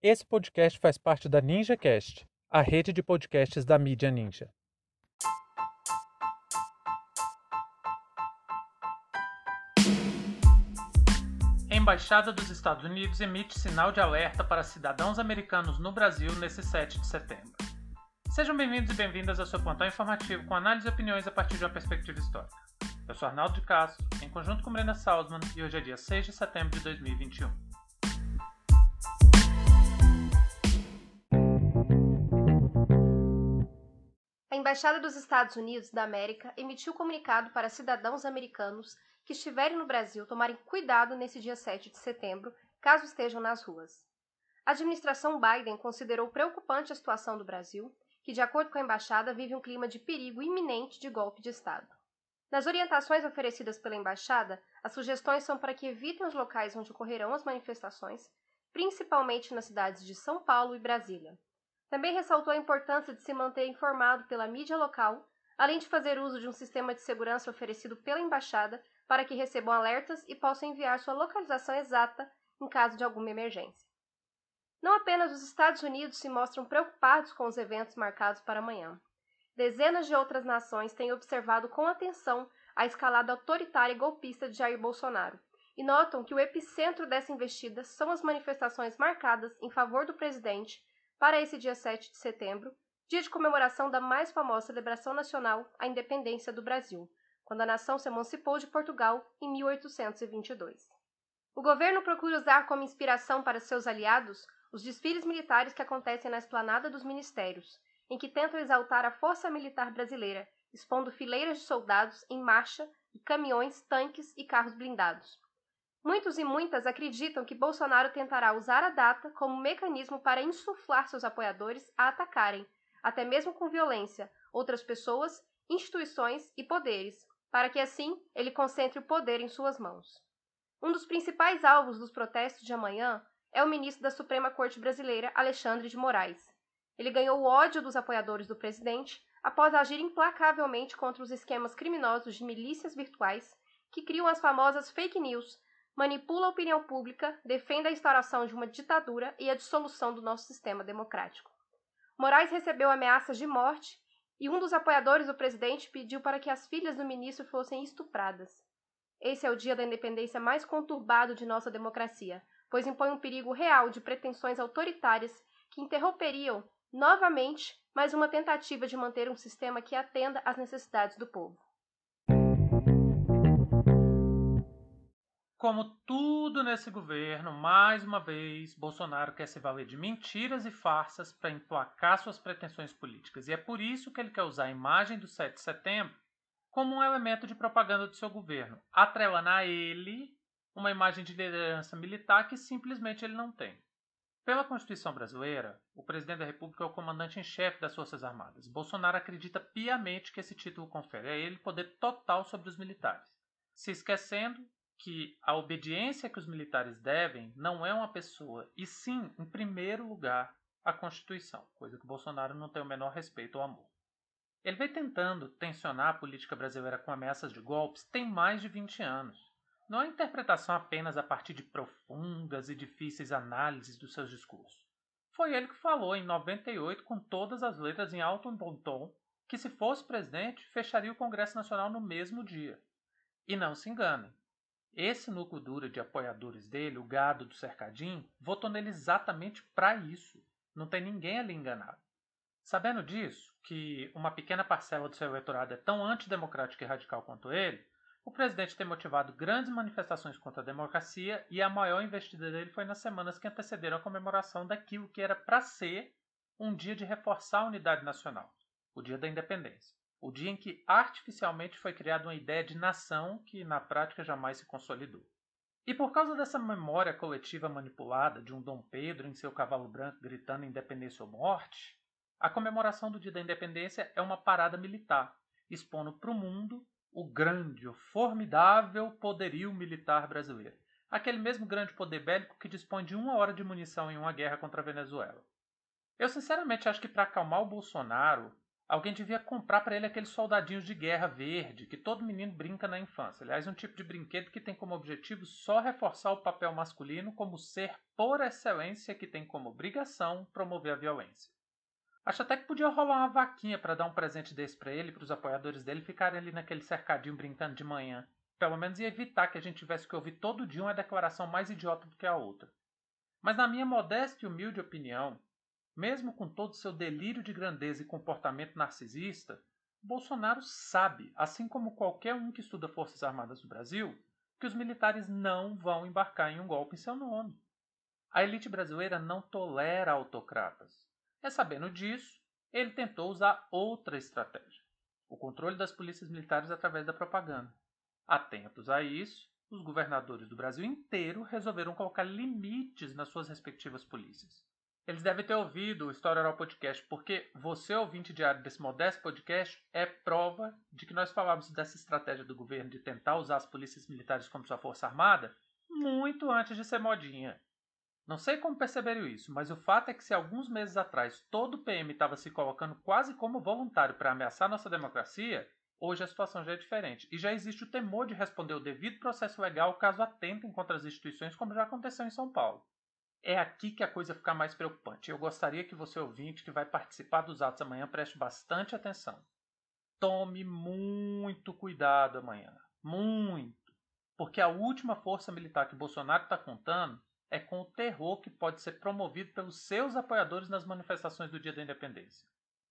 Esse podcast faz parte da NinjaCast, a rede de podcasts da mídia Ninja. Embaixada dos Estados Unidos emite sinal de alerta para cidadãos americanos no Brasil nesse 7 de setembro. Sejam bem-vindos e bem-vindas ao seu plantão informativo com análise e opiniões a partir de uma perspectiva histórica. Eu sou Arnaldo de Castro, em conjunto com Brenda Salzman, e hoje é dia 6 de setembro de 2021. A Embaixada dos Estados Unidos da América emitiu comunicado para cidadãos americanos que estiverem no Brasil tomarem cuidado nesse dia 7 de setembro, caso estejam nas ruas. A administração Biden considerou preocupante a situação do Brasil, que, de acordo com a embaixada, vive um clima de perigo iminente de golpe de Estado. Nas orientações oferecidas pela embaixada, as sugestões são para que evitem os locais onde ocorrerão as manifestações, principalmente nas cidades de São Paulo e Brasília. Também ressaltou a importância de se manter informado pela mídia local, além de fazer uso de um sistema de segurança oferecido pela embaixada para que recebam alertas e possam enviar sua localização exata em caso de alguma emergência. Não apenas os Estados Unidos se mostram preocupados com os eventos marcados para amanhã. Dezenas de outras nações têm observado com atenção a escalada autoritária e golpista de Jair Bolsonaro e notam que o epicentro dessa investida são as manifestações marcadas em favor do presidente para esse dia 7 de setembro, dia de comemoração da mais famosa celebração nacional, a independência do Brasil, quando a nação se emancipou de Portugal em 1822. O governo procura usar como inspiração para seus aliados os desfiles militares que acontecem na esplanada dos ministérios, em que tentam exaltar a força militar brasileira, expondo fileiras de soldados em marcha e caminhões, tanques e carros blindados. Muitos e muitas acreditam que Bolsonaro tentará usar a data como mecanismo para insuflar seus apoiadores a atacarem, até mesmo com violência, outras pessoas, instituições e poderes, para que assim ele concentre o poder em suas mãos. Um dos principais alvos dos protestos de amanhã é o ministro da Suprema Corte Brasileira, Alexandre de Moraes. Ele ganhou o ódio dos apoiadores do presidente após agir implacavelmente contra os esquemas criminosos de milícias virtuais que criam as famosas fake news manipula a opinião pública, defende a instauração de uma ditadura e a dissolução do nosso sistema democrático. Moraes recebeu ameaças de morte e um dos apoiadores do presidente pediu para que as filhas do ministro fossem estupradas. Esse é o dia da independência mais conturbado de nossa democracia, pois impõe um perigo real de pretensões autoritárias que interromperiam, novamente, mais uma tentativa de manter um sistema que atenda às necessidades do povo. Como tudo nesse governo, mais uma vez, Bolsonaro quer se valer de mentiras e farsas para emplacar suas pretensões políticas. E é por isso que ele quer usar a imagem do 7 de setembro como um elemento de propaganda do seu governo, atrelando a ele uma imagem de liderança militar que simplesmente ele não tem. Pela Constituição brasileira, o presidente da República é o comandante em chefe das Forças Armadas. Bolsonaro acredita piamente que esse título confere a ele poder total sobre os militares, se esquecendo que a obediência que os militares devem não é uma pessoa, e sim, em primeiro lugar, a Constituição, coisa que Bolsonaro não tem o menor respeito ou amor. Ele vem tentando tensionar a política brasileira com ameaças de golpes tem mais de 20 anos. Não é interpretação apenas a partir de profundas e difíceis análises dos seus discursos. Foi ele que falou em 98 com todas as letras em alto e bom tom que se fosse presidente fecharia o Congresso Nacional no mesmo dia. E não se enganem, esse núcleo duro de apoiadores dele, o gado do cercadinho, votou nele exatamente para isso. Não tem ninguém ali enganado. Sabendo disso, que uma pequena parcela do seu eleitorado é tão antidemocrática e radical quanto ele, o presidente tem motivado grandes manifestações contra a democracia e a maior investida dele foi nas semanas que antecederam a comemoração daquilo que era para ser um dia de reforçar a unidade nacional, o Dia da Independência o dia em que artificialmente foi criada uma ideia de nação que na prática jamais se consolidou. E por causa dessa memória coletiva manipulada de um Dom Pedro em seu cavalo branco gritando independência ou morte, a comemoração do Dia da Independência é uma parada militar, expondo para o mundo o grande, o formidável poderio militar brasileiro. Aquele mesmo grande poder bélico que dispõe de uma hora de munição em uma guerra contra a Venezuela. Eu sinceramente acho que para acalmar o Bolsonaro, Alguém devia comprar para ele aqueles soldadinhos de guerra verde que todo menino brinca na infância. Aliás, um tipo de brinquedo que tem como objetivo só reforçar o papel masculino como ser por excelência que tem como obrigação promover a violência. Acho até que podia rolar uma vaquinha para dar um presente desse para ele, para os apoiadores dele ficarem ali naquele cercadinho brincando de manhã. Pelo menos ia evitar que a gente tivesse que ouvir todo dia uma declaração mais idiota do que a outra. Mas na minha modesta e humilde opinião, mesmo com todo seu delírio de grandeza e comportamento narcisista, Bolsonaro sabe, assim como qualquer um que estuda Forças Armadas do Brasil, que os militares não vão embarcar em um golpe em seu nome. A elite brasileira não tolera autocratas. É sabendo disso, ele tentou usar outra estratégia: o controle das polícias militares através da propaganda. Atentos a isso, os governadores do Brasil inteiro resolveram colocar limites nas suas respectivas polícias. Eles devem ter ouvido o História Oral Podcast, porque você, ouvinte diário desse modesto podcast, é prova de que nós falamos dessa estratégia do governo de tentar usar as polícias militares como sua força armada muito antes de ser modinha. Não sei como perceberam isso, mas o fato é que se alguns meses atrás todo o PM estava se colocando quase como voluntário para ameaçar nossa democracia, hoje a situação já é diferente. E já existe o temor de responder o devido processo legal caso atentem contra as instituições, como já aconteceu em São Paulo. É aqui que a coisa fica mais preocupante. Eu gostaria que você, ouvinte, que vai participar dos atos amanhã, preste bastante atenção. Tome muito cuidado amanhã. Muito. Porque a última força militar que Bolsonaro está contando é com o terror que pode ser promovido pelos seus apoiadores nas manifestações do dia da independência.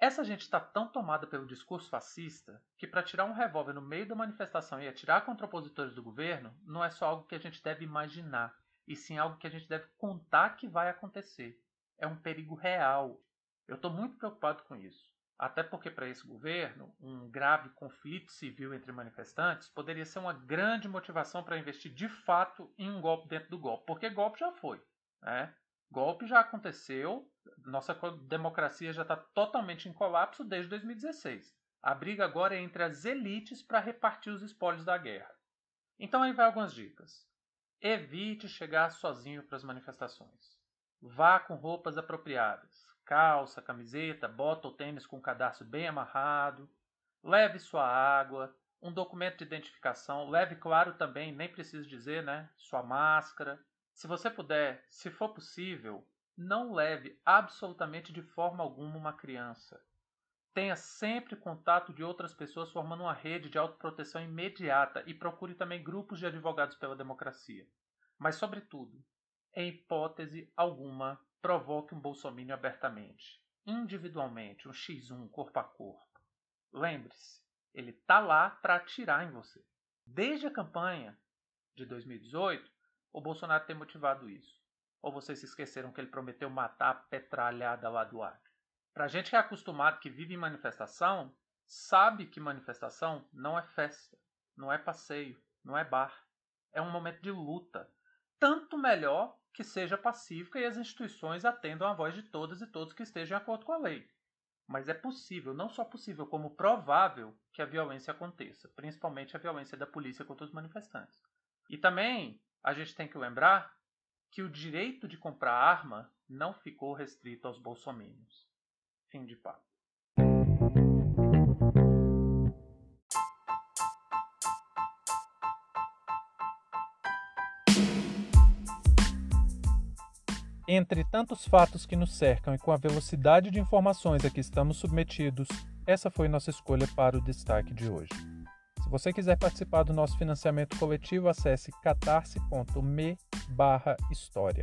Essa gente está tão tomada pelo discurso fascista que, para tirar um revólver no meio da manifestação e atirar contra opositores do governo, não é só algo que a gente deve imaginar, e sim algo que a gente deve contar que vai acontecer. É um perigo real. Eu estou muito preocupado com isso. Até porque, para esse governo, um grave conflito civil entre manifestantes poderia ser uma grande motivação para investir de fato em um golpe dentro do golpe. Porque golpe já foi. Né? Golpe já aconteceu, nossa democracia já está totalmente em colapso desde 2016. A briga agora é entre as elites para repartir os espólios da guerra. Então aí vai algumas dicas. Evite chegar sozinho para as manifestações. Vá com roupas apropriadas calça, camiseta, bota ou tênis com o cadastro bem amarrado. Leve sua água, um documento de identificação. Leve, claro, também, nem preciso dizer, né? Sua máscara. Se você puder, se for possível, não leve absolutamente de forma alguma uma criança. Tenha sempre contato de outras pessoas formando uma rede de autoproteção imediata e procure também grupos de advogados pela democracia. Mas, sobretudo, em hipótese alguma, provoque um bolsomínio abertamente, individualmente, um X1 corpo a corpo. Lembre-se, ele tá lá para atirar em você. Desde a campanha de 2018, o Bolsonaro tem motivado isso. Ou vocês se esqueceram que ele prometeu matar a petralhada lá do Acre? Pra gente que é acostumado, que vive em manifestação, sabe que manifestação não é festa, não é passeio, não é bar. É um momento de luta. Tanto melhor que seja pacífica e as instituições atendam à voz de todas e todos que estejam de acordo com a lei. Mas é possível, não só possível, como provável que a violência aconteça, principalmente a violência da polícia contra os manifestantes. E também a gente tem que lembrar que o direito de comprar arma não ficou restrito aos bolsominions. Fim de papo. Entre tantos fatos que nos cercam e com a velocidade de informações a que estamos submetidos, essa foi nossa escolha para o destaque de hoje. Se você quiser participar do nosso financiamento coletivo, acesse catarse.me história.